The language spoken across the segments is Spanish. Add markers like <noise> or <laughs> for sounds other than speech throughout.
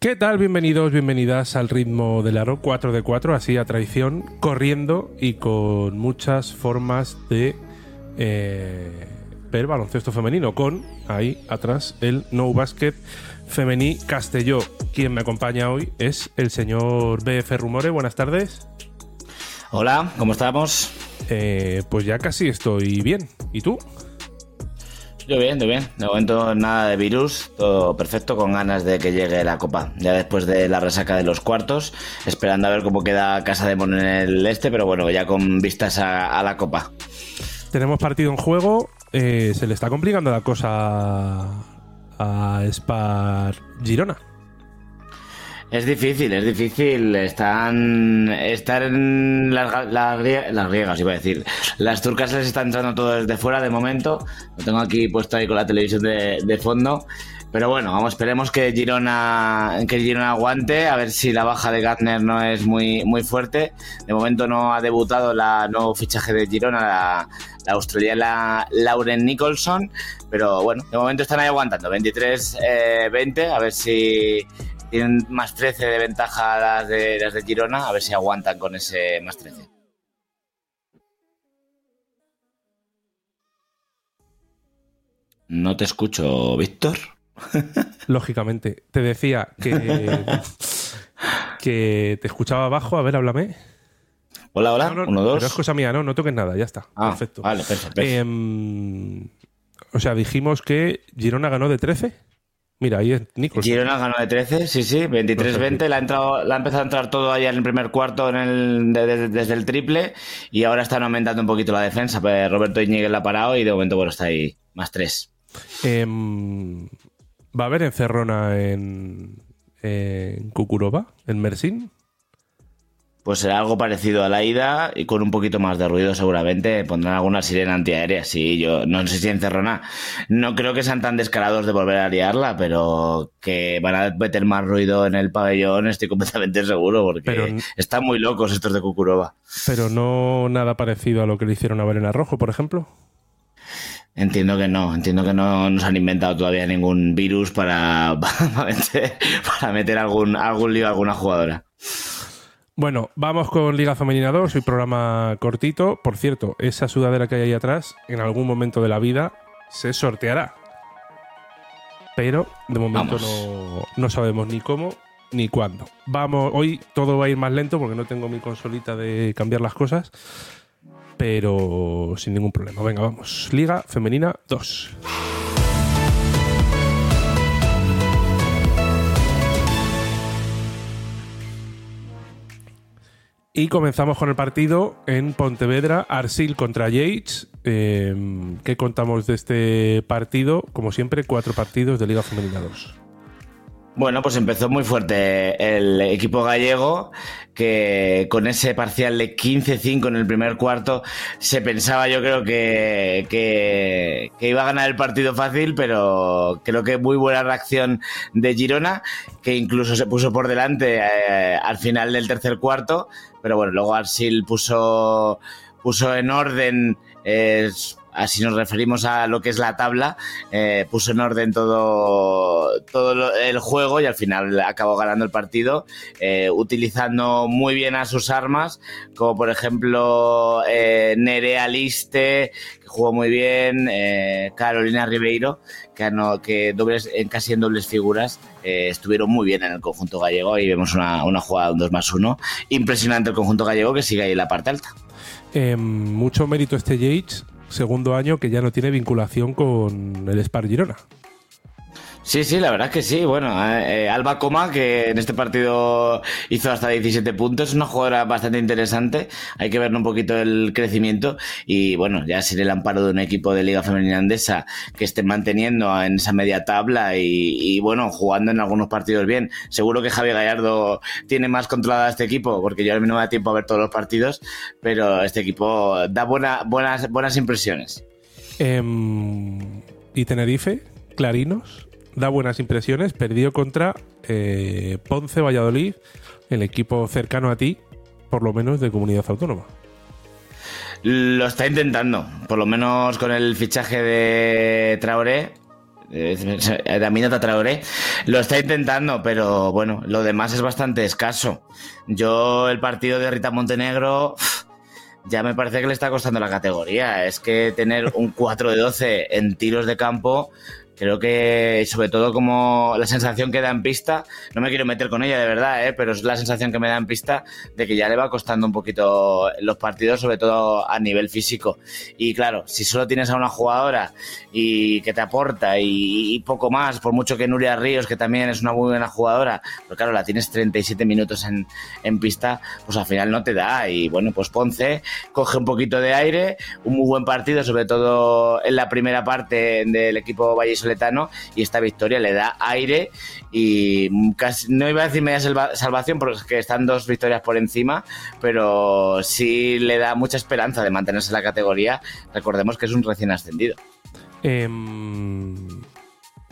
¿Qué tal? Bienvenidos, bienvenidas al ritmo del aro 4 de 4, así a traición, corriendo y con muchas formas de eh, ver baloncesto femenino, con ahí atrás el No Basket Femení Castelló. Quien me acompaña hoy es el señor BF Rumore. Buenas tardes. Hola, ¿cómo estamos? Eh, pues ya casi estoy bien. ¿Y tú? Yo bien, yo bien. De momento nada de virus, todo perfecto, con ganas de que llegue la copa. Ya después de la resaca de los cuartos, esperando a ver cómo queda Casa de Mon en el este, pero bueno, ya con vistas a, a la copa. Tenemos partido en juego. eh, se le está complicando la cosa a Spar Girona. Es difícil, es difícil. Están. Estar en las, las las griegas, iba a decir. Las turcas les están entrando todo desde fuera de momento. Lo tengo aquí puesto ahí con la televisión de, fondo. Pero bueno, vamos, esperemos que Girona, que Girona aguante, a ver si la baja de Gardner no es muy, muy fuerte. De momento no ha debutado la nuevo fichaje de Girona, la, la australiana Lauren Nicholson. Pero bueno, de momento están ahí aguantando. 23-20, a ver si tienen más 13 de ventaja las de, las de Girona, a ver si aguantan con ese más 13. No te escucho, Víctor. <laughs> Lógicamente. Te decía que. <laughs> que te escuchaba abajo. A ver, háblame. Hola, hola. No, no, Uno, dos. Pero es cosa mía, ¿no? No toques nada, ya está. Ah, Perfecto. Vale, perfecto. perfecto. Em, o sea, dijimos que Girona ganó de 13. Mira, ahí es Nicholson. Girona ganó de 13, sí, sí, 23-20. La la ha empezado a entrar todo ayer en el primer cuarto en el, de- de- desde el triple y ahora están aumentando un poquito la defensa. Pues Roberto Iñiguez la ha parado y de momento bueno, está ahí más 3. Em, ¿Va a haber encerrona en, en? ¿En Mersin? Pues será algo parecido a la ida y con un poquito más de ruido seguramente. Pondrán alguna sirena antiaérea. Sí, yo no sé si encerrona. No creo que sean tan descarados de volver a liarla, pero que van a meter más ruido en el pabellón estoy completamente seguro porque Pero- están muy locos estos de Kukurova. Pero no nada parecido a lo que le hicieron a Belén Rojo, por ejemplo. Entiendo que no, entiendo que no nos han inventado todavía ningún virus para, <laughs> para meter, para meter algún, algún lío a alguna jugadora. Bueno, vamos con Liga Femenina 2, hoy programa cortito. Por cierto, esa sudadera que hay ahí atrás, en algún momento de la vida, se sorteará. Pero de momento no, no sabemos ni cómo ni cuándo. Vamos, hoy todo va a ir más lento porque no tengo mi consolita de cambiar las cosas. Pero sin ningún problema. Venga, vamos. Liga Femenina 2. Y comenzamos con el partido en Pontevedra, Arsil contra Yates. Eh, ¿Qué contamos de este partido? Como siempre, cuatro partidos de Liga Femenina 2. Bueno, pues empezó muy fuerte el equipo gallego, que con ese parcial de 15-5 en el primer cuarto, se pensaba yo creo que, que, iba a ganar el partido fácil, pero creo que muy buena reacción de Girona, que incluso se puso por delante eh, al final del tercer cuarto, pero bueno, luego Arsil puso, puso en orden... eh, así nos referimos a lo que es la tabla, eh, puso en orden todo, todo el juego y al final acabó ganando el partido, eh, utilizando muy bien a sus armas, como por ejemplo eh, Nerea Liste, que jugó muy bien, eh, Carolina Ribeiro, que, ganó- que casi en dobles figuras estuvieron muy bien en el conjunto gallego y vemos una, una jugada de un 2 más 1. Impresionante el conjunto gallego que sigue ahí en la parte alta. Mucho mérito este Yates, segundo año que ya no tiene vinculación con el Spar Girona. Sí, sí, la verdad es que sí. Bueno, eh, eh, Alba Coma, que en este partido hizo hasta 17 puntos, es una jugadora bastante interesante. Hay que ver un poquito el crecimiento. Y bueno, ya sin el amparo de un equipo de Liga Femenina Andesa que esté manteniendo en esa media tabla y, bueno, jugando en algunos partidos bien. Seguro que Javi Gallardo tiene más controlada este equipo, porque yo a mí no me da tiempo a ver todos los partidos, pero este equipo da buena, buenas, buenas impresiones. Em, ¿Y Tenerife? ¿Clarinos? Da buenas impresiones. Perdió contra eh, Ponce Valladolid, el equipo cercano a ti, por lo menos de comunidad autónoma. Lo está intentando, por lo menos con el fichaje de Traoré. De Aminata Traoré, lo está intentando, pero bueno, lo demás es bastante escaso. Yo, el partido de Rita Montenegro, ya me parece que le está costando la categoría. Es que tener un 4 de 12 en tiros de campo Creo que sobre todo como la sensación que da en pista, no me quiero meter con ella de verdad, ¿eh? pero es la sensación que me da en pista de que ya le va costando un poquito los partidos, sobre todo a nivel físico. Y claro, si solo tienes a una jugadora y que te aporta y, poco más, por mucho que Nuria Ríos, que también es una muy buena jugadora, pero claro, la tienes 37 minutos en, en pista, pues al final no te da. Y bueno, pues Ponce coge un poquito de aire, un muy buen partido, sobre todo en la primera parte del equipo Valles y esta victoria le da aire y casi, no iba a decir media salvación porque están dos victorias por encima, pero sí le da mucha esperanza de mantenerse en la categoría. Recordemos que es un recién ascendido. Em,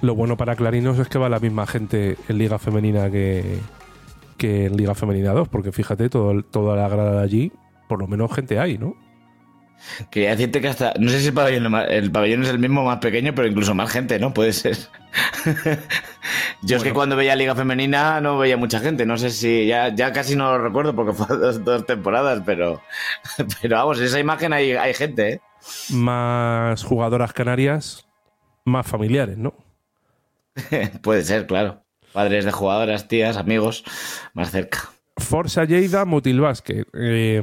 lo bueno para Clarinos es que va la misma gente en Liga Femenina que, que en Liga Femenina 2, porque fíjate, todo, toda la grada de allí, por lo menos gente hay, ¿no? Quería decirte que hasta. No sé si el pabellón, el pabellón es el mismo, más pequeño, pero incluso más gente, ¿no? Puede ser. <laughs> Yo es que cuando veía Liga Femenina no veía mucha gente. No sé si. Ya, ya casi no lo recuerdo porque fue <laughs> dos, temporadas, pero. <laughs> Pero vamos, en esa imagen hay, hay gente, ¿eh? Más jugadoras canarias, más familiares, ¿no? Puede ser, claro. Padres de jugadoras, tías, amigos, más cerca. Forza Lleida Mutil Basket. Eh,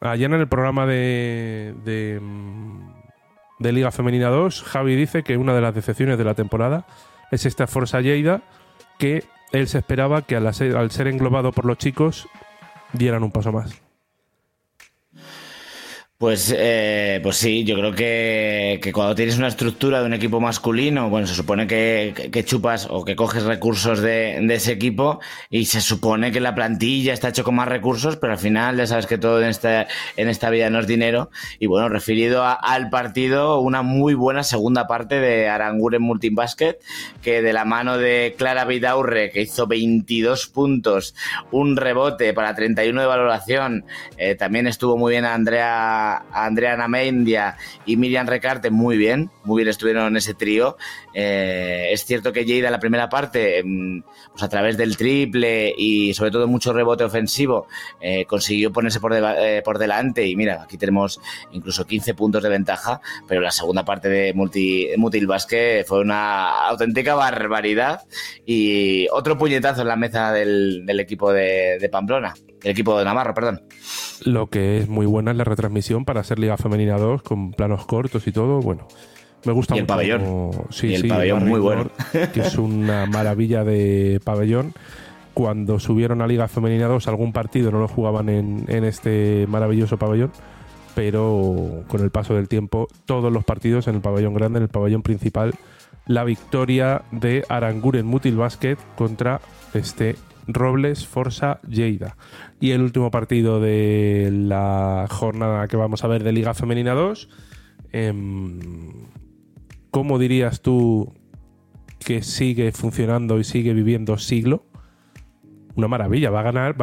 ayer en el programa de, de, Liga Femenina 2, Javi dice que una de las decepciones de la temporada es esta Forza Lleida, que él se esperaba que al ser englobado por los chicos dieran un paso más. Pues, eh, pues sí, yo creo que, cuando tienes una estructura de un equipo masculino, bueno, se supone que, chupas o que coges recursos de, ese equipo y se supone que la plantilla está hecho con más recursos, pero al final ya sabes que todo en esta, en esta vida no es dinero. Y bueno, referido al partido, una muy buena segunda parte de Aranguren Multibasket, que de la mano de Clara Vidaurre, que hizo 22 puntos, un rebote para 31 de valoración, eh, también estuvo muy bien Andrea Andrea Namendia y Miriam Recarte muy bien, muy bien estuvieron en ese trío. Eh, es cierto que Lleida la primera parte, mm, pues a través del triple y sobre todo mucho rebote ofensivo, eh, consiguió ponerse por, eh, por, delante y mira, aquí tenemos incluso 15 puntos de ventaja, pero la segunda parte de Multi, fue una auténtica barbaridad y otro puñetazo en la mesa del, equipo de, Pamplona, el equipo de Navarro, perdón. Lo que es muy buena es la retransmisión para ser Liga Femenina 2 con planos cortos y todo. Bueno, me gusta y el pabellón. Sí, el pabellón muy bueno. <laughs> que es una maravilla de pabellón. Cuando subieron a Liga Femenina 2, algún partido no lo jugaban en, en este maravilloso pabellón pero con el paso del tiempo, todos los partidos en el pabellón grande, en el pabellón principal, la victoria de Aranguren Mutil Basket contra este Robles Forza Lleida. Y el último partido de la jornada que vamos a ver de Liga Femenina 2. Em, ¿Cómo dirías tú que sigue funcionando y sigue viviendo siglo? Una maravilla, va a ganar,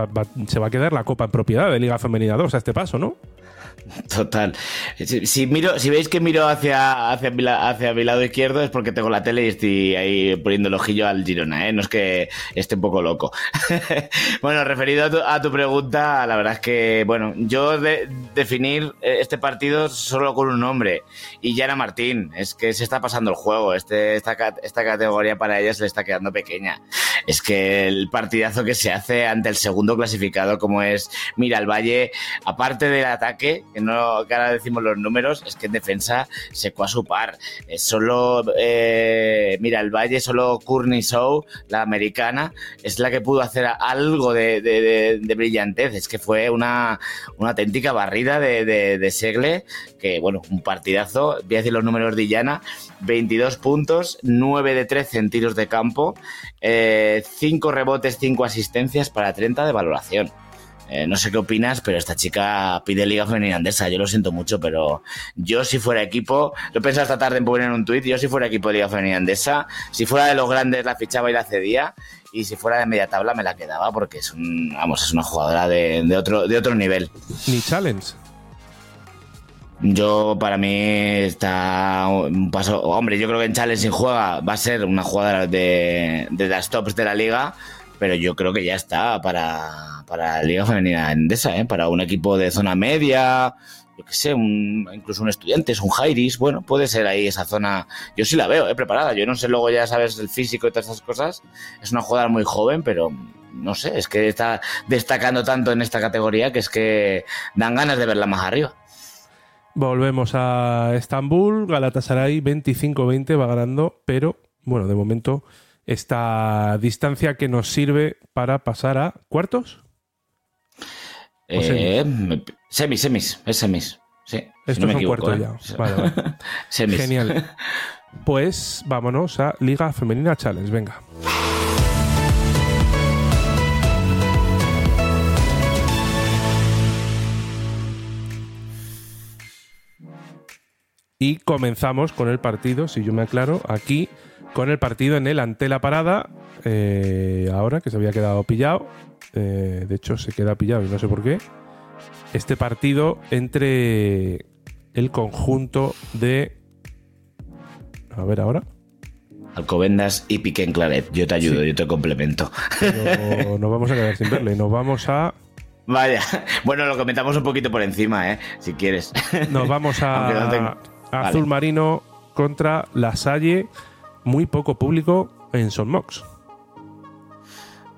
se va a quedar la copa en propiedad de Liga Femenina 2 a este paso, ¿no? <laughs> Total. Si, miro, si veis que miro hacia, hacia, mi, hacia mi lado izquierdo es porque tengo la tele y estoy ahí poniendo el ojillo al Girona, ¿eh? No es que esté un poco loco. <laughs> bueno, referido a tu, pregunta, la verdad es que, bueno, yo de, definir este partido solo con un nombre, y Yana Martín, es que se está pasando el juego, este, esta, esta categoría para ella se le está quedando pequeña. Es que el partidazo que se hace ante el segundo clasificado como es Mira Valle, aparte del ataque, que no que ahora decimos los números, es que en defensa secó a su par. solo, eh, mira, el Valle, solo Courtney Show, la americana, es la que pudo hacer algo de, brillantez. Es que fue una, una auténtica barrida de, Segle, que bueno, un partidazo. Voy a decir los números de Illana: 22 puntos, 9 de 13 en tiros de campo, 5 eh, rebotes, 5 asistencias para 30 de valoración. Eh, no sé qué opinas, pero esta chica pide Liga Femenina Andesa. Yo lo siento mucho, pero yo si fuera equipo, lo he pensado esta tarde en poner un tuit, yo si fuera equipo de Liga Femenina Andesa, si fuera de los grandes la fichaba y la cedía, y si fuera de media tabla me la quedaba porque es un, vamos, es una jugadora de, otro, de otro nivel. Ni challenge. Yo, para mí, está un paso. Hombre, yo creo que en Challenge sin juega va a ser una jugadora de, de las tops de la liga, pero yo creo que ya está para, para la Liga Femenina Endesa, ¿eh? para un equipo de zona media, yo qué sé, un, incluso un estudiante, un Jairis, bueno, puede ser ahí esa zona. Yo sí la veo, ¿eh? preparada. Yo no sé, luego ya sabes el físico y todas esas cosas. Es una jugadora muy joven, pero no sé, es que está destacando tanto en esta categoría que es que dan ganas de verla más arriba. Volvemos a Estambul, Galatasaray 25-20 va ganando, pero bueno, de momento esta distancia que nos sirve para pasar a cuartos. Eh, semis? semis, es semis. Sí, Esto es un cuarto ¿eh? ya. Vale, <laughs> semis. Genial. <laughs> Pues vámonos a Liga Femenina Challenge, venga. Y comenzamos con el partido, si yo me aclaro, aquí con el partido en el ante la parada, eh, ahora que se había quedado pillado, eh, de hecho se queda pillado y no sé por qué, este partido entre el conjunto de... A ver ahora. Alcobendas y Piqué en Claret. Yo te ayudo, yo te complemento. nos vamos a quedar sin verle. Nos vamos a. Vaya. Bueno, lo comentamos un poquito por encima, ¿eh? Si quieres. Nos vamos a, <laughs> Azul Marino contra La Salle muy poco público en Sonmox.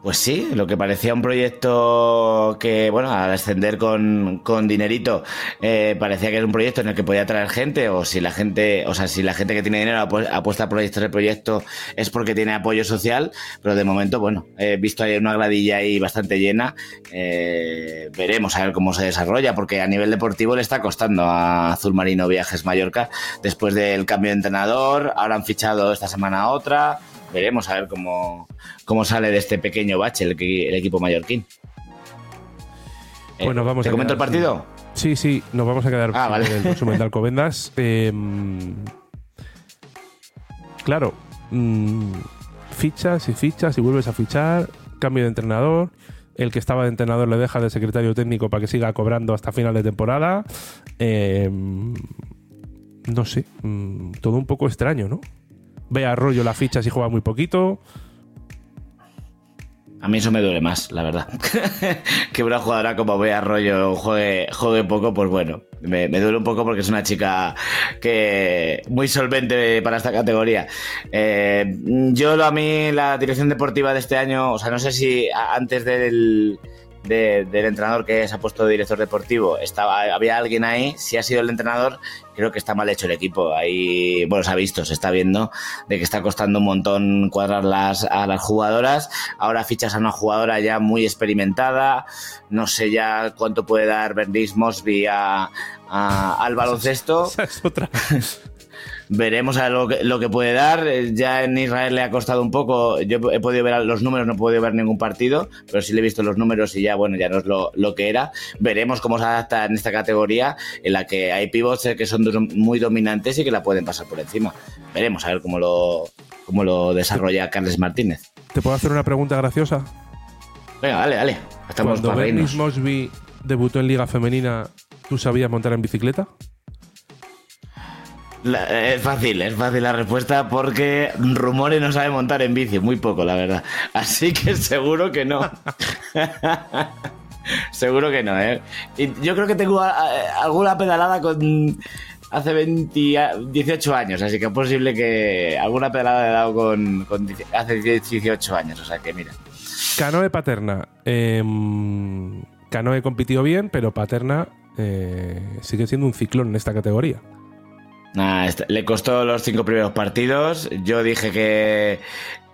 Pues sí, lo que parecía un proyecto que, bueno, al ascender con, con dinerito, eh, parecía que era un proyecto en el que podía atraer gente, o si la gente, o sea, si la gente que tiene dinero apuesta por este proyecto es porque tiene apoyo social, pero de momento, bueno, he visto ahí una gradilla ahí bastante llena, eh, veremos a ver cómo se desarrolla, porque a nivel deportivo le está costando a Azul Marino Viajes Mallorca, después del cambio de entrenador, ahora han fichado esta semana otra, veremos a ver cómo, cómo sale de este pequeño bache el, equipo mallorquín. Bueno, vamos ¿Te comento el partido? Sí, sí, nos vamos a quedar ah, en el resumen de Alcobendas. <laughs> Em, claro, mm, fichas y fichas y vuelves a fichar, cambio de entrenador. El que estaba de entrenador le deja de secretario técnico para que siga cobrando hasta final de temporada. Em, no sé, mm, todo un poco extraño, ¿no? Ve a rollo la ficha si juega muy poquito. A mí eso me duele más, la verdad. <laughs> que una jugadora como Bea Arroyo juegue, juegue poco, pues bueno, me, duele un poco porque es una chica que muy solvente para esta categoría. Eh, yo a mí la dirección deportiva de este año, o sea, no sé si antes del del entrenador que se ha puesto de director deportivo, estaba, había alguien ahí, si ha sido el entrenador, creo que está mal hecho el equipo. Ahí, bueno, se ha visto, se está viendo de que está costando un montón cuadrarlas a las jugadoras. Ahora fichas a una jugadora ya muy experimentada, no sé ya cuánto puede dar Bernice Mosby a, al baloncesto. <laughs> es otra. Veremos a lo que, lo que puede dar. Eh, ya en Israel le ha costado un poco. Yo he podido ver los números, no he podido ver ningún partido, pero sí le he visto los números y ya, bueno, ya no es lo, lo que era. Veremos cómo se adapta en esta categoría en la que hay pivots que son muy dominantes y que la pueden pasar por encima. Veremos a ver cómo lo, cómo lo desarrolla Carles Martínez. ¿Te puedo hacer una pregunta graciosa? Venga, dale, dale. Estamos Cuando Mosby debutó en Liga Femenina, ¿tú sabías montar en bicicleta? Es fácil, es fácil la respuesta porque Rumores no sabe montar en bici, muy poco, la verdad. <laughs> Así que seguro que no. <laughs> seguro que no, ¿eh? Y yo creo que tengo alguna pedalada con hace 18 años, así que es posible que alguna pedalada he dado con, hace 18 años, o sea que mira. Canoe Paterna. Eh, Canoe compitió bien, pero Paterna eh, sigue siendo un ciclón en esta categoría. Este, le costó los cinco primeros partidos. Yo dije que,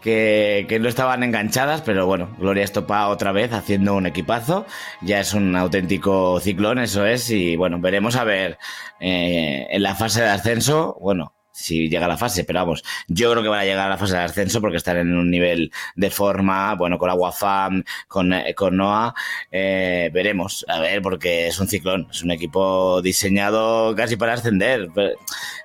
que, no estaban enganchadas, pero bueno, Gloria Estopa otra vez haciendo un equipazo. Ya es un auténtico ciclón, eso es. Y bueno, veremos a ver eh, en la fase de ascenso. Bueno, si llega a la fase, pero vamos, yo creo que van a llegar a la fase de ascenso porque están en un nivel de forma, bueno, con Aguafam, con, eh, con Noah, eh, veremos, a ver, porque es un ciclón, es un equipo diseñado casi para ascender.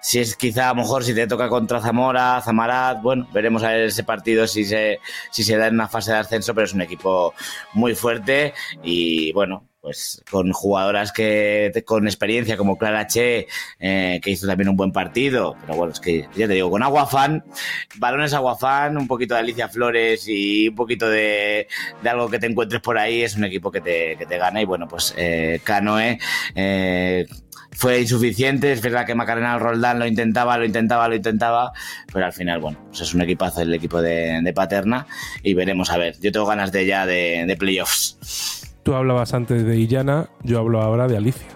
Si es quizá a lo mejor si te toca contra Zamora, Zamarat, bueno, veremos a ver ese partido si se, si se da en una fase de ascenso, pero es un equipo muy fuerte y bueno, pues con jugadoras que con experiencia como Clara Che, eh, que hizo también un buen partido, pero bueno, es que ya te digo, con Aguafan, balones Aguafan, un poquito de Alicia Flores y un poquito de, algo que te encuentres por ahí, es un equipo que te, que te gana. Y bueno, pues eh, Canoe eh, fue insuficiente, es verdad que Macarena Roldán lo intentaba, lo intentaba, lo intentaba, pero al final, bueno, pues es un equipazo el equipo de, Paterna y veremos a ver, yo tengo ganas de ya de, de playoffs. Tú hablabas antes de Illana, yo hablo ahora de Alicia.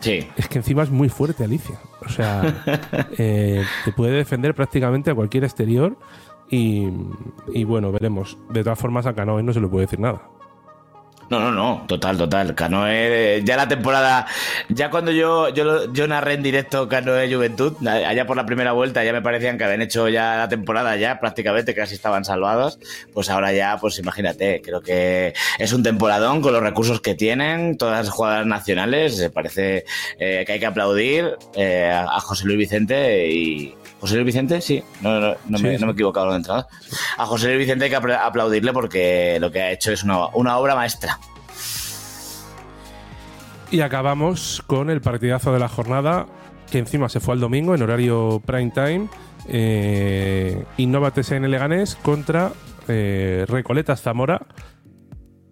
Sí. Es que encima es muy fuerte Alicia. O sea, <laughs> eh, te puede defender prácticamente a cualquier exterior y, y, bueno, veremos. De todas formas, a Canoe no se le puede decir nada. No, no, no, total, total. Canoe, ya la temporada, ya cuando yo, yo, yo narré en directo Canoe Juventud, allá por la primera vuelta ya me parecían que habían hecho ya la temporada ya prácticamente, casi estaban salvados. Pues ahora ya, pues imagínate, creo que es un temporadón con los recursos que tienen, todas las jugadoras nacionales, me parece eh, que hay que aplaudir eh, a José Luis Vicente y, José Luis Vicente, sí, no, no, no, me, he equivocado de entrada. A José Luis Vicente hay que aplaudirle porque lo que ha hecho es una, obra maestra. Y acabamos con el partidazo de la jornada, que encima se fue al domingo en horario prime time. Eh, Innova TSN Leganés contra eh, Recoletas Zamora.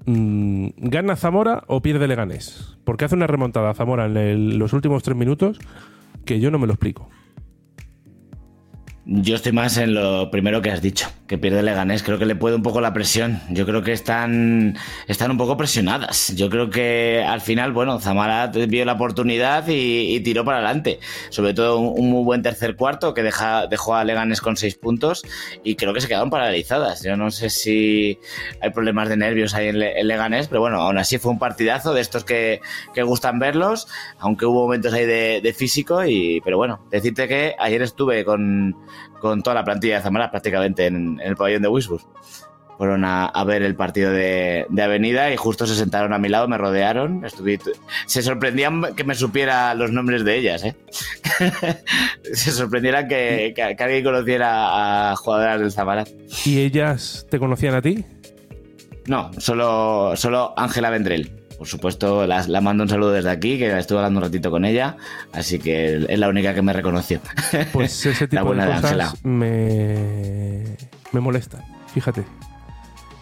Mm, ¿Gana Zamora o pierde Leganés? Porque hace una remontada a Zamora en los últimos tres minutos que yo no me lo explico. Yo estoy más en lo primero que has dicho, que pierde Leganés. Creo que le puede un poco la presión. Yo creo que están, están un poco presionadas. Yo creo que al final, bueno, Zamara vio la oportunidad y, tiró para adelante. Sobre todo un, muy buen tercer cuarto que deja, dejó a Leganés con seis puntos y creo que se quedaron paralizadas. Yo no sé si hay problemas de nervios ahí en, Leganés, pero bueno, aún así fue un partidazo de estos que, que gustan verlos, aunque hubo momentos ahí de, físico. Y, pero bueno, decirte que ayer estuve con con toda la plantilla de Zamora prácticamente en, el pabellón de Wisbur. Fueron a, ver el partido de, Avenida y justo se sentaron a mi lado, me rodearon. se sorprendían que me supiera los nombres de ellas. ¿eh? <laughs> se sorprendieran que, alguien conociera a jugadoras del Zamora. ¿Y ellas te conocían a ti? No, solo Ángela Vendrell por supuesto, la, mando un saludo desde aquí, que estuve hablando un ratito con ella, así que es la única que me reconoció. Pues <laughs> ese tipo de cosas me, me molesta, fíjate.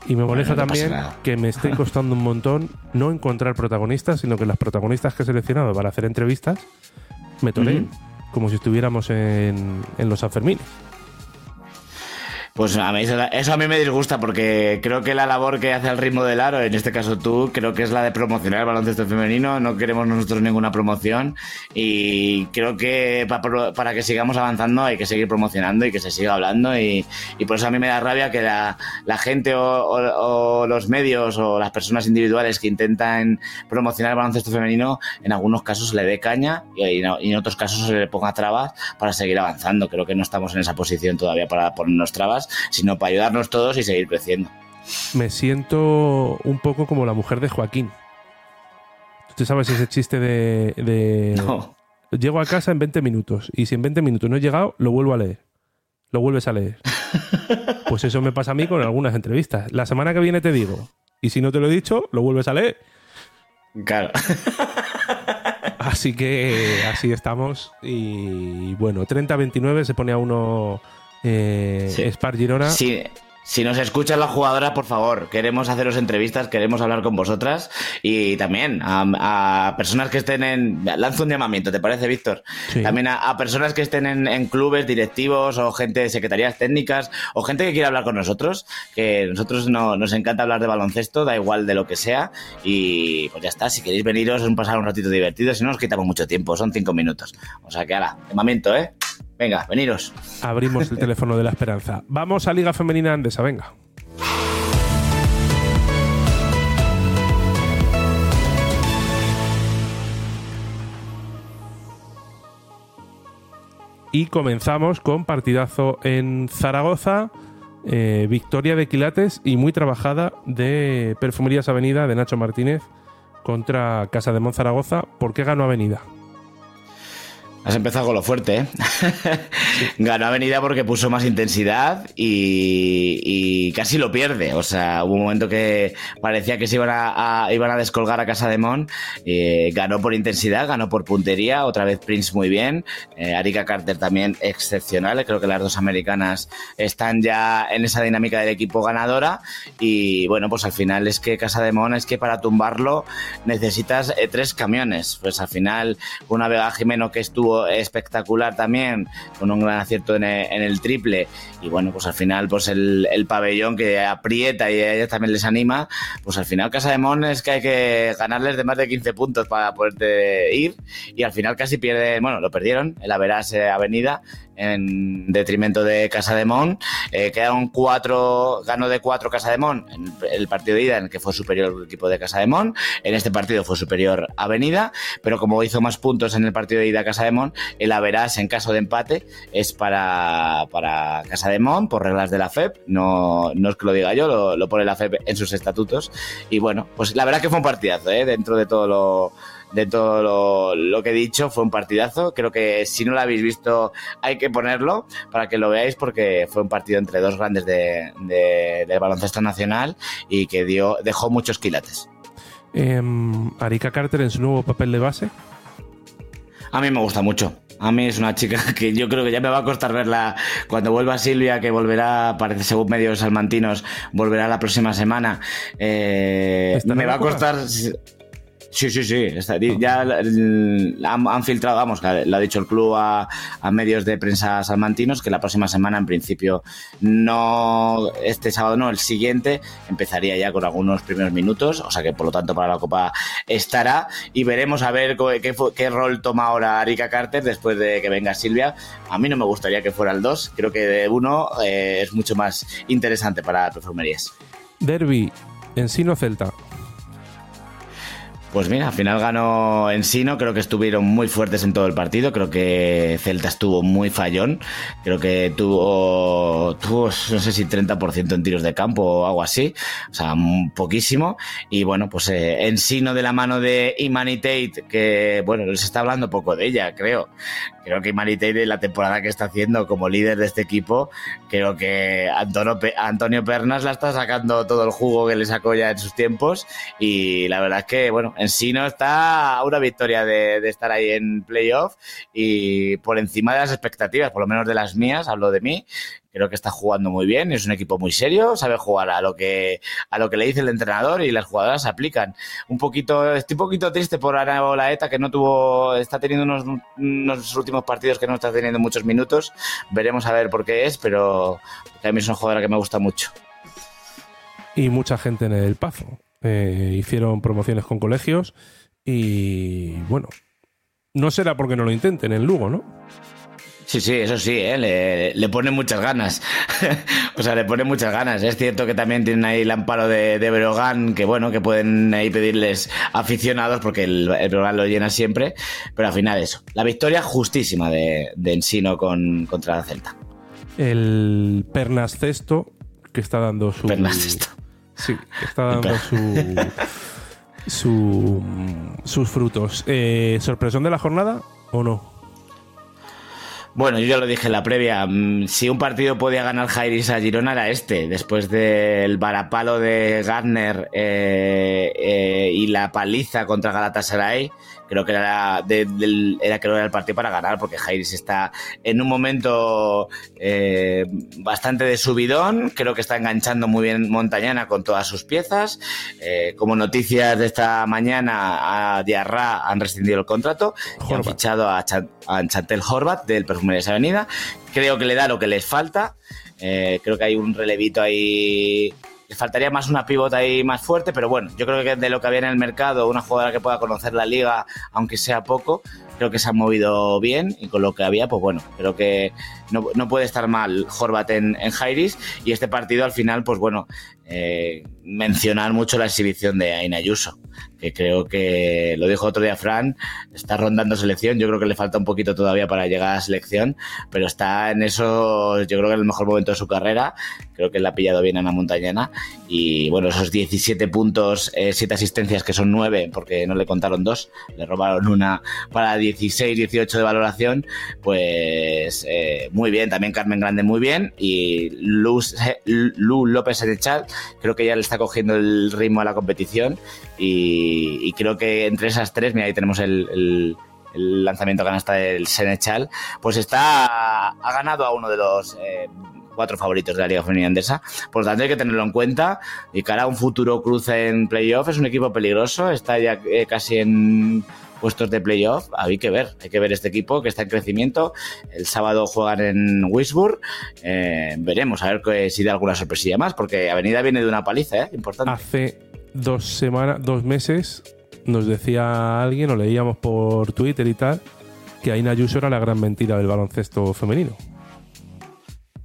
Y me molesta también que me esté <laughs> costando un montón no encontrar protagonistas, sino que las protagonistas que he seleccionado para hacer entrevistas me toleen, como si estuviéramos en, en los Sanfermines. Pues a mí, eso a mí me disgusta porque creo que la labor que hace el ritmo del aro, en este caso tú, creo que es la de promocionar el baloncesto femenino. No queremos nosotros ninguna promoción y creo que para, que sigamos avanzando hay que seguir promocionando y que se siga hablando. Y, por eso a mí me da rabia que la, gente o, los medios o las personas individuales que intentan promocionar el baloncesto femenino, en algunos casos le dé caña y, en otros casos se le ponga trabas para seguir avanzando. Creo que no estamos en esa posición todavía para ponernos trabas sino para ayudarnos todos y seguir creciendo. Me siento un poco como la mujer de Joaquín. ¿Tú sabes ese chiste de, <laughs> No. Llego a casa en 20 minutos y si en 20 minutos no he llegado, lo vuelvo a leer. Lo vuelves a leer. <laughs> Pues eso me pasa a mí con algunas entrevistas. La semana que viene te digo, y si no te lo he dicho, lo vuelves a leer. Claro. <laughs> Así que así estamos. Y bueno, 30-29 se pone a uno eh, Spar Girona. Sí. si nos escuchan las jugadoras, por favor, queremos haceros entrevistas, queremos hablar con vosotras y también a, personas que estén en... Lanzo un llamamiento, ¿te parece, Víctor? También a, personas que estén en, clubes directivos o gente de secretarías técnicas o gente que quiera hablar con nosotros, que nosotros no, nos encanta hablar de baloncesto, da igual de lo que sea y pues ya está, si queréis veniros, pasar un ratito divertido, si no nos quitamos mucho tiempo, son cinco minutos. O sea que ahora, llamamiento, ¿eh? Venga, veniros. Abrimos el teléfono de la esperanza. Vamos a Liga Femenina Andesa, venga. Y comenzamos con partidazo en Zaragoza, eh, victoria de Quilates y muy trabajada de Perfumerías Avenida de Nacho Martínez contra Casa de Monzaragoza. ¿Por qué ganó Avenida? Has empezado con lo fuerte, ¿eh? <laughs> Ganó Avenida porque puso más intensidad y, casi lo pierde. O sea, hubo un momento que parecía que se iban a, iban a descolgar a Casa de Mon. Eh, ganó por intensidad, ganó por puntería. Otra vez Prince muy bien. Eh, Arika Carter también excepcional. Creo que las dos americanas están ya en esa dinámica del equipo ganadora. Y bueno, pues al final es que Casa de Mon es que para tumbarlo necesitas eh, tres camiones. Pues al final, una Vega Jimeno que estuvo espectacular también, con un gran acierto en el, triple. Y bueno, pues al final, pues el, pabellón que aprieta y a ellos también les anima, pues al final Casa de Mon es que hay que ganarles de más de 15 puntos para poderte ir. Y al final casi pierden, bueno, lo perdieron en la Veras eh, Avenida en detrimento de Casa de Mon. Eh, quedaron cuatro, ganó de cuatro Casa de Mon en el partido de ida, en el que fue superior el equipo de Casa de Mon. En este partido fue superior Avenida, pero como hizo más puntos en el partido de ida Casa de Mon, el Averas en caso de empate es para, para Casa de Mon por reglas de la FEP. No, no es que lo diga yo, lo, lo pone la FEP en sus estatutos. Y bueno, pues la verdad que fue un partidazo, ¿eh? dentro de todo lo de todo lo, que he dicho. Fue un partidazo. Creo que si no lo habéis visto, hay que ponerlo para que lo veáis, porque fue un partido entre dos grandes de, del baloncesto nacional y que dio, dejó muchos quilates. Em, Arika Carter en su nuevo papel de base. A mí me gusta mucho. A mí es una chica <laughs> que yo creo que ya me va a costar verla cuando vuelva Silvia, que volverá, parece según medios salmantinos, volverá la próxima semana. Eh, me va a costar. Sí, sí, sí. ya han, filtrado, vamos, lo ha dicho el club a, medios de prensa salmantinos, que la próxima semana, en principio, no, este sábado no, el siguiente, empezaría ya con algunos primeros minutos, o sea que por lo tanto para la Copa estará y veremos a ver qué, qué rol toma ahora Arika Carter después de que venga Silvia. A mí no me gustaría que fuera el 2, creo que de uno eh, es mucho más interesante para perfumerías. Derby, Ensino Celta. Pues mira, al final ganó Ensino, creo que estuvieron muy fuertes en todo el partido, creo que Celta estuvo muy fallón, creo que tuvo, tuvo no sé si 30% en tiros de campo o algo así, o sea, poquísimo, y bueno, pues eh, de la mano de Imanitate, que bueno, les está hablando poco de ella, creo, creo que Imanitate la temporada que está haciendo como líder de este equipo, creo que Antonio, Pernas la está sacando todo el jugo que le sacó ya en sus tiempos, y la verdad es que, bueno, en sí no está una victoria de, estar ahí en playoff y por encima de las expectativas, por lo menos de las mías, hablo de mí. Creo que está jugando muy bien, es un equipo muy serio, sabe jugar a lo que a lo que le dice el entrenador y las jugadoras aplican. Un poquito, estoy un poquito triste por Ana Olaeta que no tuvo, está teniendo unos, unos últimos partidos que no está teniendo muchos minutos. Veremos a ver por qué es, pero mí es una jugadora que me gusta mucho. Y mucha gente en el Pazo. Eh, hicieron promociones con colegios y bueno, no será porque no lo intenten en Lugo, ¿no? Sí, sí, eso sí, ¿eh? le, le pone muchas ganas. <laughs> o sea, le pone muchas ganas. Es cierto que también tienen ahí el amparo de, de Brogan, que bueno, que pueden ahí pedirles aficionados porque el, el Brogan lo llena siempre. Pero al final eso. La victoria justísima de, de Ensino con, contra la Celta. El Pernas Cesto, que está dando su... Pernas Cesto Sí, está dando su, sus frutos. Eh, ¿Sorpresón de la jornada o no? Bueno, yo ya lo dije en la previa. mm, Si un partido podía ganar Jairis a Girona era este, después del varapalo de Gardner eh, eh, y la paliza contra Galatasaray. Creo que era, de- del- era, creo que era el partido para ganar, porque Jairis está en un momento eh, bastante de subidón. Creo que está enganchando muy bien Montañana con todas sus piezas. Como noticias de esta mañana, a Diarra han rescindido el contrato y han fichado a Chantel Horvat del Perfumerías Avenida. Creo que le da lo que les falta. Eh, creo que hay un relevito ahí. Le faltaría más una pivota ahí más fuerte, pero bueno, yo creo que de lo que había en el mercado, una jugadora que pueda conocer la liga, aunque sea poco, creo que se ha movido bien y con lo que había, pues bueno, creo que no, no puede estar mal Horvat en, en Jairis y este partido al final, pues bueno, eh, mencionar mucho la exhibición de Aina Ayuso, que creo que, lo dijo otro día Fran, está rondando selección, yo creo que le falta un poquito todavía para llegar a la selección, pero está en eso, yo creo que en el mejor momento de su carrera, creo que le ha pillado bien Ana Montañana y bueno, esos 17 puntos, 7 asistencias que son 9 porque no le contaron dos, le robaron una para 16, 18 de valoración, pues eh, muy bien, también Carmen Grande muy bien y Luz- Lu, López Erechal creo que ya le está cogiendo el ritmo a la competición y, creo que entre esas tres, mira ahí tenemos el, el- el lanzamiento canasta del Senechal, pues está ha ganado a uno de los eh, cuatro favoritos de la Liga Femenina Andesa. Por lo tanto, hay que tenerlo en cuenta. Y cara a un futuro cruce en playoff, es un equipo peligroso. Está ya eh, casi en puestos de playoff. Hay que ver, hay que ver este equipo que está en crecimiento. El sábado juegan en Wisburg. Eh, veremos a ver que, si da alguna sorpresilla más, porque Avenida viene de una paliza, ¿eh? Importante. Hace dos semanas, dos meses, nos decía alguien, o leíamos por Twitter y tal, que Aina Ayuso era la gran mentira del baloncesto femenino.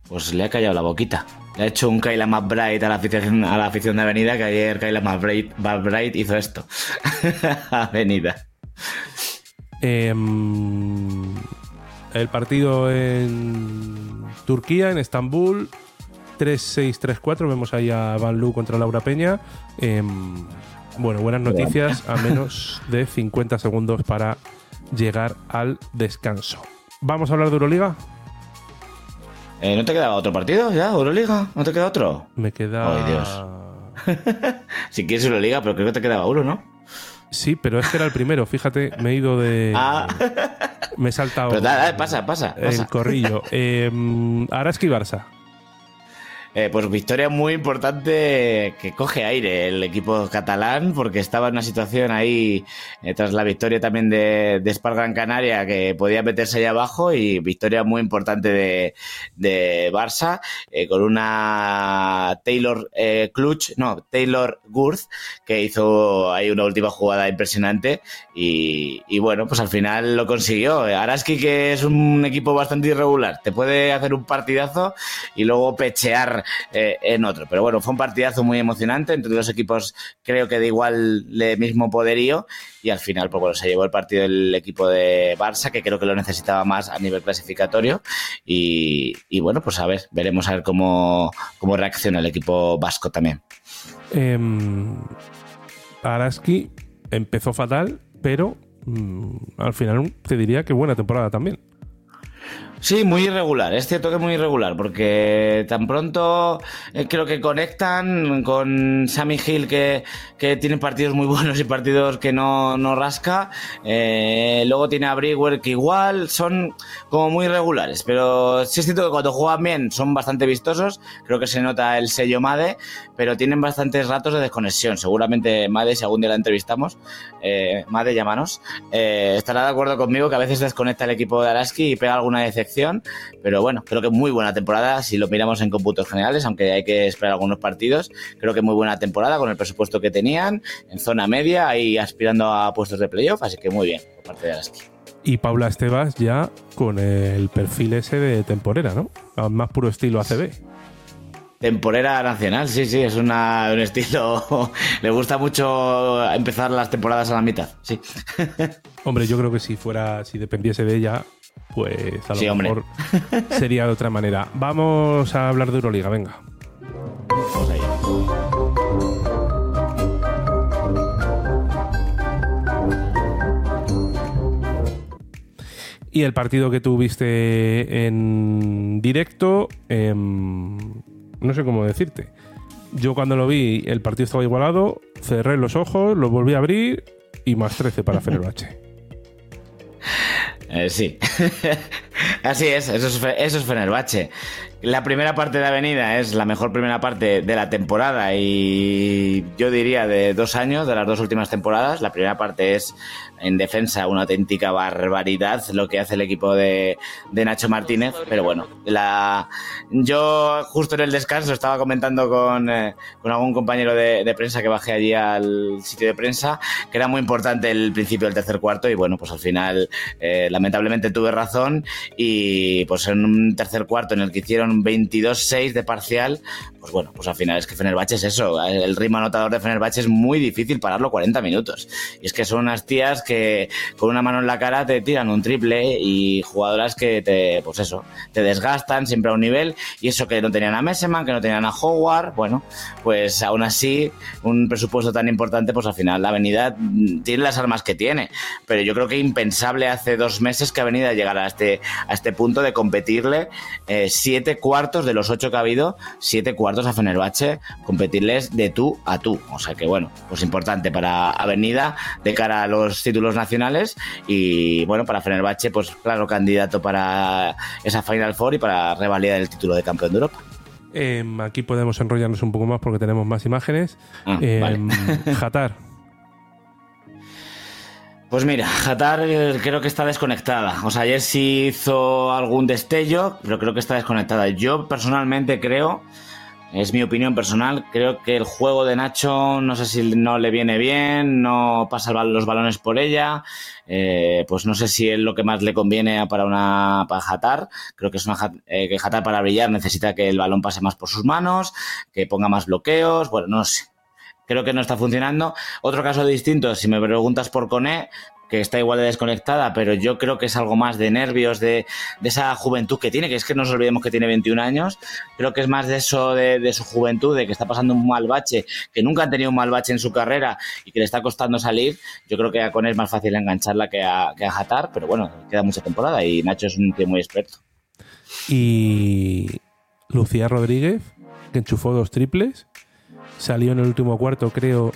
Pues le ha callado la boquita. Le ha hecho un Kyla McBride a la afición, a la afición de Avenida, que ayer Kyla McBride, McBride hizo esto. <laughs> Avenida. Em, el partido en Turquía, en Estambul, 3-6-3-4. Vemos ahí a Van Lu contra Laura Peña. Em, bueno, buenas noticias, a <laughs> menos de 50 segundos para llegar al descanso. ¿Vamos a hablar de Euroliga? Eh, ¿No te quedaba otro partido ya, Euroliga? ¿No te queda otro? Me queda. Ay, Dios. <laughs> <laughs> Si quieres Euroliga, pero creo que te quedaba uno, ¿no? Sí, pero es que era el primero. Fíjate, me he ido de. Ah. Me he saltado. Pero dale, dale, pasa, pasa, El pasa. corrillo. <laughs> Eh, Araski Barça. Eh, pues victoria muy importante que coge aire el equipo catalán porque estaba en una situación ahí eh, tras la victoria también de, de Canaria que podía meterse ahí abajo y victoria muy importante de, de Barça eh, con una Taylor eh, Clutch, no, Taylor Gurth que hizo ahí una última jugada impresionante y, y bueno, pues al final lo consiguió. Araski que es un equipo bastante irregular, te puede hacer un partidazo y luego pechear eh, en otro. Pero bueno, fue un partidazo muy emocionante entre dos equipos, creo que de igual de mismo poderío. Y al final, pues bueno, se llevó el partido el equipo de Barça, que creo que lo necesitaba más a nivel clasificatorio. Y, y bueno, pues a ver, veremos a ver cómo, cómo reacciona el equipo vasco también. Em, Araski empezó fatal, pero mm, al final te diría que buena temporada también. Sí, muy irregular, es cierto que muy irregular, porque tan pronto eh, creo que conectan con Sammy Hill, que, que tiene partidos muy <laughs> buenos y partidos que no, no rasca. Eh, luego tiene a Brewer, que igual son como muy irregulares, pero sí es cierto que cuando juegan bien son bastante vistosos. Creo que se nota el sello Made, pero tienen bastantes ratos de desconexión. Seguramente Made, si algún día la entrevistamos, eh, Made, llámanos, eh, estará de acuerdo conmigo que a veces desconecta el equipo de Araski y pega alguna decepción. Pero bueno, creo que muy buena temporada si lo miramos en cómputos generales, aunque hay que esperar algunos partidos. Creo que muy buena temporada con el presupuesto que tenían, en zona media, ahí aspirando a puestos de playoff, así que muy bien por parte de Araski. Y Paula Estebas ya con el perfil ese de temporera, ¿no? Más puro estilo ACB. Temporera nacional, sí, sí, es una, un estilo. <laughs> Le gusta mucho empezar las temporadas a la mitad, sí. <laughs> Hombre, yo creo que si fuera, si dependiese de ella, pues a lo Sí, hombre. mejor sería de otra manera. Vamos a hablar de Euroliga, venga. Vamos allá. Y el partido que tuviste en directo, em, no sé cómo decirte. Yo cuando lo vi, el partido estaba igualado, cerré los ojos, los volví a abrir y más 13 para Fenerbahce. <laughs> Eh, sí, <laughs> así es, eso es, eso es Fenerbahce. La primera parte de Avenida es la mejor primera parte de la temporada y yo diría de dos años, de las dos últimas temporadas. La primera parte es en defensa una auténtica barbaridad lo que hace el equipo de, Nacho Martínez. Pero bueno, la, yo justo en el descanso estaba comentando con, eh, algún compañero de, prensa que bajé allí al sitio de prensa que era muy importante el principio del tercer cuarto y bueno, pues al final eh, lamentablemente tuve razón y pues en un tercer cuarto en el que hicieron 22-6 de parcial, pues bueno, pues al final es que Fenerbahce es eso, el ritmo anotador de Fenerbahce es muy difícil pararlo 40 minutos. Y es que son unas tías que con una mano en la cara te tiran un triple y jugadoras que te, pues eso, te desgastan siempre a un nivel. Y eso que no tenían a Messeman, que no tenían a Howard, bueno, pues aún así un presupuesto tan importante, pues al final la Avenida tiene las armas que tiene, pero yo creo que impensable hace dos meses que Avenida llegara a este, a este punto de competirle eh, siete cuartos de los ocho que ha habido, siete cuartos a Fenerbahce, competirles de tú a tú. O sea que bueno, pues importante para Avenida de cara a los títulos nacionales y bueno, para Fenerbahce, pues claro, candidato para esa Final Four y para revalidar el título de campeón de Europa. Em, aquí podemos enrollarnos un poco más porque tenemos más imágenes. Ah, em, Jatar. <laughs> Pues mira, <laughs> Jatar eh, creo que está desconectada. O sea, ayer sí hizo algún destello, pero creo que está desconectada. Yo personalmente creo es mi opinión personal. Creo que el juego de Nacho, no sé si no le viene bien, no pasa los balones por ella. Eh, pues no sé si es lo que más le conviene para una para Jatar. Creo que es una eh, que Jatar para brillar necesita que el balón pase más por sus manos, que ponga más bloqueos. Bueno, no sé. Creo que no está funcionando. Otro caso distinto, si me preguntas por Cone, que está igual de desconectada, pero yo creo que es algo más de nervios, de, esa juventud que tiene, que es que no nos olvidemos que tiene 21 años, creo que es más de eso, de, su juventud, de que está pasando un mal bache, que nunca han tenido un mal bache en su carrera y que le está costando salir, yo creo que a Con es más fácil engancharla que a, que a Jatar, pero bueno, queda mucha temporada y Nacho es un tío muy experto. Y Lucía Rodríguez, que enchufó dos triples, salió en el último cuarto, creo,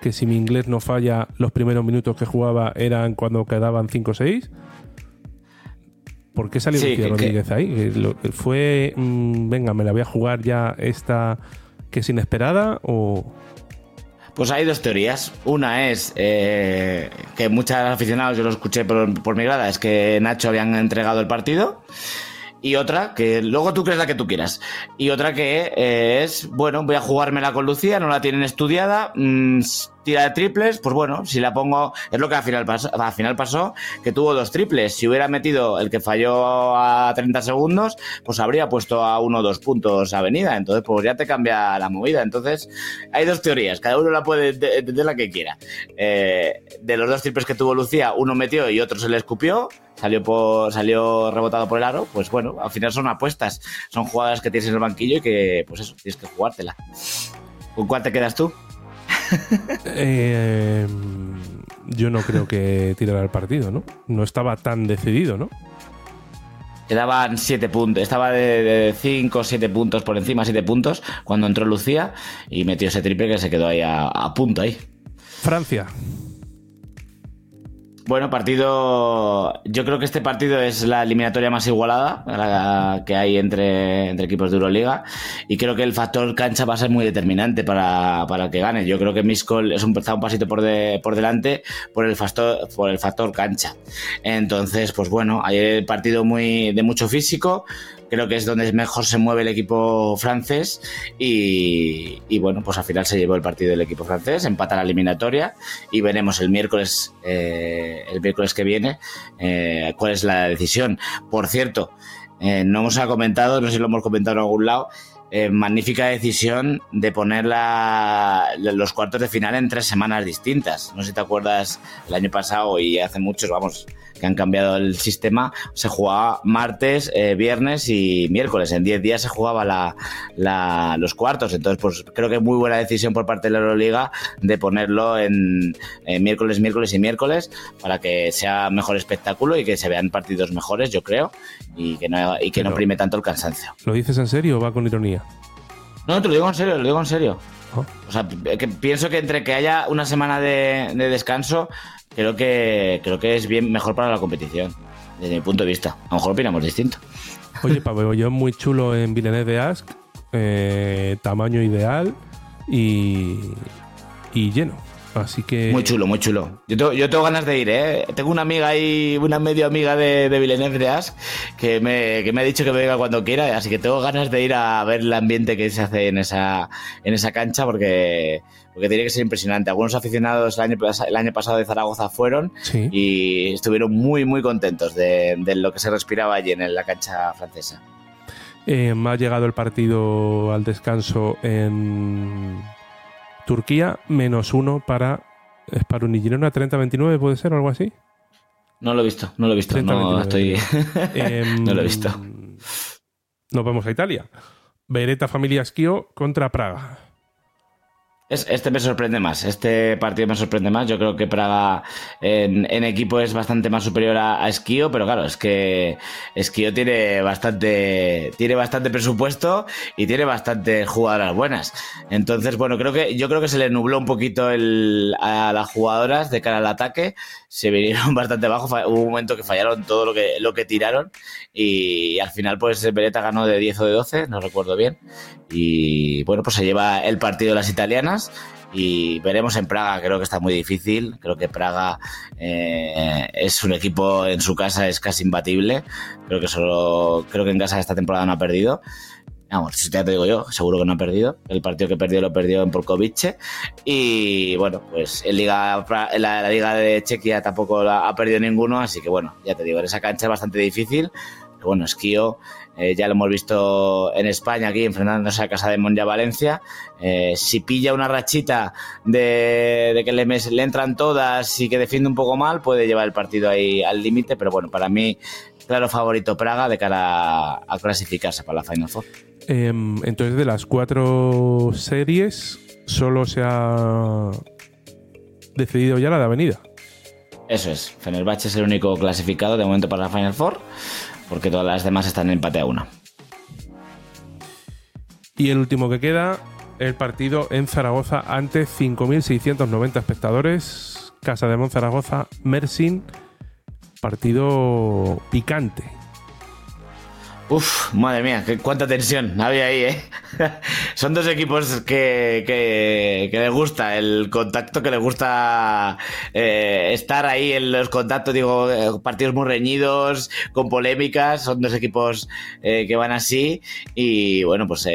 que si mi inglés no falla, los primeros minutos que jugaba eran cuando quedaban 5 o 6. ¿Por qué salió Lucía Rodríguez ahí? ¿Fue, mm, venga, me la voy a jugar ya esta que es inesperada o...? Pues hay dos teorías. Una es eh, que muchos aficionados, yo lo escuché por, por mi grada, es que Nacho habían entregado el partido y otra que luego tú crees la que tú quieras. Y otra que es, bueno, voy a jugármela con Lucía, no la tienen estudiada, mm, tira de triples, pues bueno, si la pongo, es lo que al final, pasó, al final pasó, que tuvo dos triples. Si hubiera metido el que falló a 30 segundos, pues habría puesto a uno o dos puntos avenida. Entonces, pues ya te cambia la movida. Entonces, hay dos teorías, cada uno la puede entender la que quiera. Eh, de los dos triples que tuvo Lucía, uno metió y otro se le escupió salió por, salió rebotado por el aro, pues bueno, al final son apuestas, son jugadas que tienes en el banquillo y que, pues eso, tienes que jugártela. ¿Con cuál te quedas tú? Eh, yo no creo que tirara el partido, ¿no? No estaba tan decidido, ¿no? Quedaban siete puntos, estaba de 5 o 7 puntos por encima, 7 puntos, cuando entró Lucía y metió ese triple que se quedó ahí a punto ahí. Francia. Bueno, partido. Yo creo que este partido es la eliminatoria más igualada que hay entre, equipos de Euroliga. Y creo que el factor cancha va a ser muy determinante para, para que gane. Yo creo que Miscol es un, un pasito por, por delante por el, factor, por el factor cancha. Entonces, pues bueno, hay el partido muy, de mucho físico creo que es donde mejor se mueve el equipo francés y, bueno, pues al final se llevó el partido del equipo francés, empata la eliminatoria y veremos el miércoles, eh, el miércoles que viene eh, cuál es la decisión. Por cierto, eh, no hemos comentado, no sé si lo hemos comentado en algún lado, eh, magnífica decisión de poner los cuartos de final en tres semanas distintas. No sé si te acuerdas el año pasado y hace muchos, vamos, que han cambiado el sistema, se jugaba martes, eh, viernes y miércoles. En 10 días se jugaba la, los cuartos. Entonces, pues creo que es muy buena decisión por parte de la Euroliga de ponerlo en, miércoles, miércoles y miércoles para que sea mejor espectáculo y que se vean partidos mejores, yo creo, y que no, y que no prime tanto el cansancio. ¿Lo dices en serio o va con ironía? No, te lo digo en serio, lo digo en serio. Oh. O sea, que pienso que entre que haya una semana de, de descanso creo que, creo que es bien mejor para la competición, desde mi punto de vista. A lo mejor opinamos distinto. Oye, pabellón muy chulo en Villeneuve de Ask, eh, tamaño ideal y, y lleno. Así que. Muy chulo, muy chulo. Yo tengo, yo tengo ganas de ir, ¿eh? Tengo una amiga ahí, una medio amiga de, de Villeneuve de Ask, que me, que me ha dicho que me venga cuando quiera, así que tengo ganas de ir a ver el ambiente que se hace en esa, en esa cancha, porque, porque tiene que ser impresionante. Algunos aficionados el año, el año pasado de Zaragoza fueron y estuvieron muy, muy contentos de, de, lo que se respiraba allí en la cancha francesa. Eh, ha llegado el partido al descanso en Turquía, menos uno para Sparuni Girona, 30-29, ¿puede ser o algo así? No lo he visto, no lo he visto. no, estoy... Em, <laughs> <laughs> no lo he visto. Nos vamos a Italia. Beretta Familia Schio contra Praga este me sorprende más, este partido me sorprende más. Yo creo que Praga en, equipo es bastante más superior a, Esquío, pero claro, es que Esquío tiene bastante, tiene bastante presupuesto y tiene bastante jugadoras buenas. Entonces, bueno, creo que yo creo que se le nubló un poquito el, a las jugadoras de cara al ataque. Se vinieron <laughs> bastante bajo. Hubo un momento que fallaron todo lo que, lo que tiraron y al final, pues Beretta ganó de 10 o de 12, no recuerdo bien. Y bueno, pues se lleva el partido de las italianas y veremos en Praga, creo que está muy difícil, creo que Praga eh, es un equipo en su casa, es casi imbatible, creo que solo, creo que en casa esta temporada no ha perdido. Vamos, si te digo yo, seguro que no ha perdido. El partido que perdió lo perdió en Polkovice. Y bueno, pues en Liga, la, Liga de Chequia tampoco ha perdido ninguno. Así que bueno, ya te digo, en esa cancha es bastante difícil. Bueno, Esquío eh, ya lo hemos visto en España, aquí enfrentándose a Casa de Monja Valencia. Eh, si pilla una rachita de, que le, le, entran todas y que defiende un poco mal, puede llevar el partido ahí al límite. Pero bueno, para mí, claro favorito Praga de cara a, clasificarse para la Final Four. Em, entonces, de las cuatro series, solo se ha decidido ya la de Avenida. Eso es. Fenerbahce es el único clasificado de momento para la Final Four porque todas las demás están en empate a una. Y el último que queda, el partido en Zaragoza ante 5.690 espectadores. Casa de Mon Zaragoza, Mersin. Partido picante. Uf, madre mía, cuánta tensión había ahí, ¿eh? <laughs> Son dos equipos que, que, les gusta el contacto, que les gusta eh, estar ahí en los contactos, digo, eh, partidos muy reñidos, con polémicas, son dos equipos eh, que van así y bueno, pues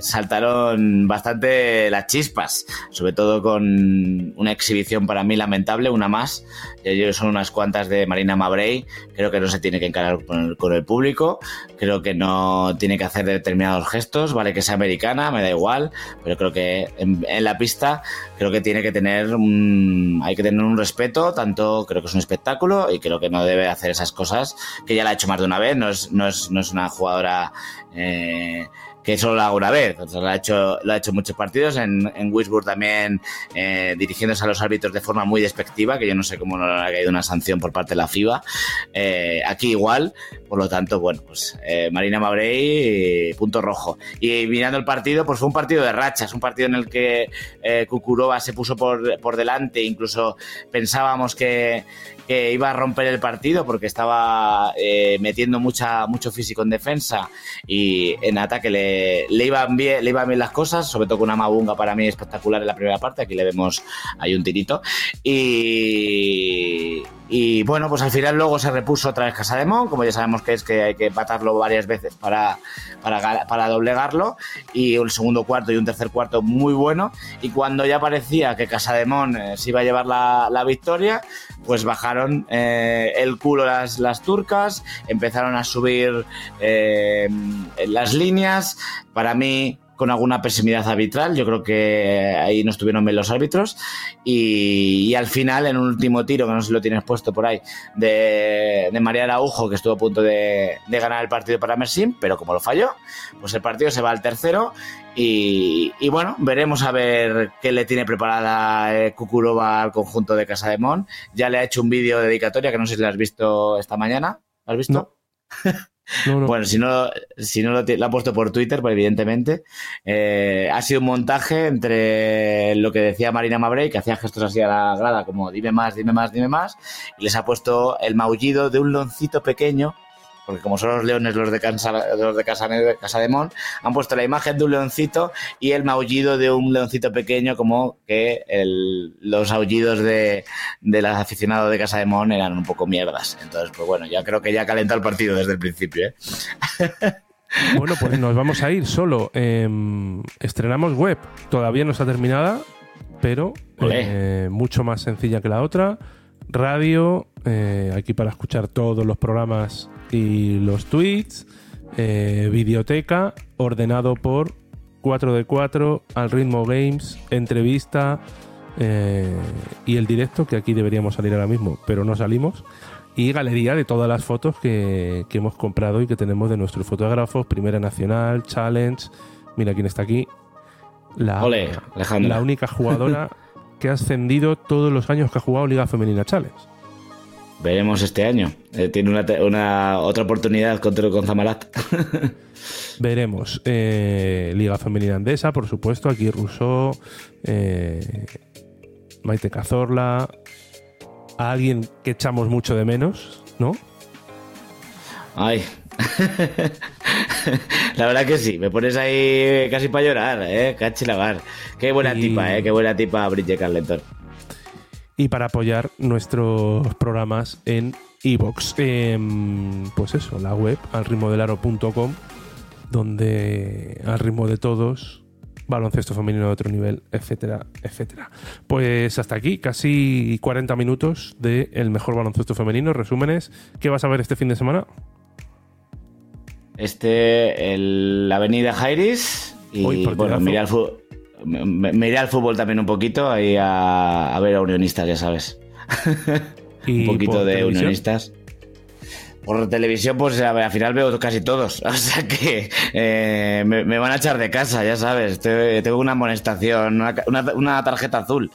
saltaron bastante las chispas, sobre todo con una exhibición para mí lamentable, una más, ellos son unas cuantas de Marina Mabrey, creo que no se tiene que encarar con el, con el público, creo que no tiene que hacer determinados gestos, vale que sea americana, me da igual, pero creo que en, la pista creo que tiene que tener un, hay que tener un respeto, tanto creo que es un espectáculo y creo que no debe hacer esas cosas, que ya la ha hecho más de una vez, no es, no es, no es una jugadora eh, que solo lo haga una vez. lo, ha hecho, lo ha hecho muchos partidos. En, en también eh, dirigiéndose a los árbitros de forma muy despectiva, que yo no sé cómo no le ha caído una sanción por parte de la FIBA. Eh, aquí igual, por lo tanto, bueno, pues eh, Marina Mabrey, punto rojo. Y mirando el partido, pues fue un partido de rachas, un partido en el que Kukurova se puso por, por delante, incluso pensábamos que que iba a romper el partido porque estaba eh, metiendo mucha, mucho físico en defensa y en ataque le, le, iban bien, le iban bien las cosas, sobre todo con una Mabunga para mí espectacular en la primera parte, aquí le vemos hay un tirito y, Y bueno, pues al final luego se repuso otra vez Casa de Mon, como ya sabemos que es que hay que empatarlo varias veces para, para, doblegarlo. Y un segundo cuarto y un tercer cuarto muy bueno. Y cuando ya parecía que Casa de Mon eh, se iba a llevar la, la victoria, pues bajaron eh, el culo las, las turcas, empezaron a subir eh, las líneas. Para mí, con alguna pesimidad arbitral. Yo creo que ahí no estuvieron bien los árbitros. Y, al final, en un último tiro, que no sé si lo tienes puesto por ahí, de, de María Araujo, que estuvo a punto de, de ganar el partido para Mersin, pero como lo falló, pues el partido se va al tercero. Y, y bueno, veremos a ver qué le tiene preparada eh, Kukurova al conjunto de Casa de Mon. Ya le ha hecho un vídeo dedicatoria que no sé si lo has visto esta mañana. ¿Lo has visto? No. <laughs> No, no. Bueno, si no, si no lo ha puesto por Twitter, pues evidentemente. Eh, ha sido un montaje entre lo que decía Marina Mabrey, que hacía gestos así a la grada, como dime más, dime más, dime más, y les ha puesto el maullido de un loncito pequeño, porque como son los leones los de, Cansa, los de Casa, de Casa de Mon, han puesto la imagen de un leoncito y el maullido de un leoncito pequeño, como que el- los aullidos de, del aficionado de Casa de Mon eran un poco mierdas. Entonces, pues bueno, ya creo que ya calentó el partido desde el principio, ¿eh? <laughs> Bueno, pues nos vamos a ir solo. Eh, estrenamos web. Todavía no está terminada, pero eh, mucho más sencilla que la otra. Radio, eh, aquí para escuchar todos los programas y los tweets. Eh, videoteca, ordenado por 4D4, al ritmo games, entrevista eh, y el directo, que aquí deberíamos salir ahora mismo, pero no salimos y galería de todas las fotos que, que hemos comprado y que tenemos de nuestros fotógrafos, Primera Nacional, Challenge. Mira quién está aquí. La, Ole, la única jugadora <laughs> que ha ascendido todos los años que ha jugado Liga Femenina Challenge. Veremos este año. Eh, tiene una, otra oportunidad contra con Zamarat. <laughs> Veremos. eh, Liga Femenina Andesa, por supuesto. Aquí Rousseau, eh, Maite Cazorla. A alguien que echamos mucho de menos, ¿no? Ay. <laughs> <laughs> la verdad que sí, me pones ahí casi para llorar, ¿eh? Cachilavar. Qué buena Y- tipa, ¿eh? Qué buena tipa Bridget Carleton. y para apoyar nuestros programas en iVoox. Em, pues eso, la web al ritmo del aro.com, donde al ritmo de todos, baloncesto femenino de otro nivel, etcétera, etcétera. Pues hasta aquí, casi 40 minutos de el mejor baloncesto femenino, resúmenes. ¿Qué vas a ver este fin de semana? Este, el, la avenida Jairis. Y Uy, bueno, me iré, al iré al fútbol también un poquito, ahí a, a ver a unionistas, ya sabes. <laughs> Y un poquito de televisión. unionistas. Por televisión, pues al final veo casi todos. <laughs> O sea que eh, me, me van a echar de casa, ya sabes. Te- Tengo una amonestación, una, ca- una- una tarjeta azul.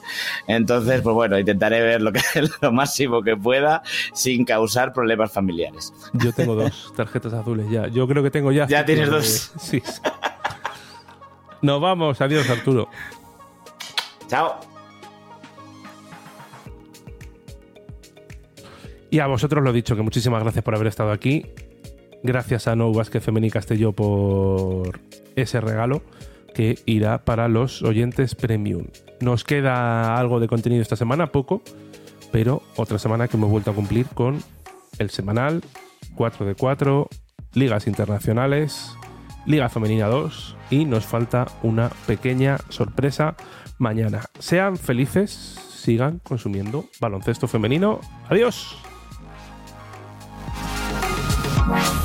Entonces, pues bueno, intentaré ver lo, que, <laughs> lo máximo que pueda sin causar problemas familiares. Yo tengo dos <laughs> tarjetas azules ya. Yo creo que tengo ya. Ya tienes de- dos. Sí. Nos vamos. Adiós, Arturo. Chao. Y a vosotros lo dicho, que muchísimas gracias por haber estado aquí. Gracias a Nou Vázquez Femení Castelló por ese regalo que irá para los oyentes premium. Nos queda algo de contenido esta semana, poco, pero otra semana que hemos vuelto a cumplir con el semanal 4 de 4, ligas internacionales, Liga Femenina 2 y nos falta una pequeña sorpresa mañana. Sean felices, sigan consumiendo baloncesto femenino. Adiós. Bye.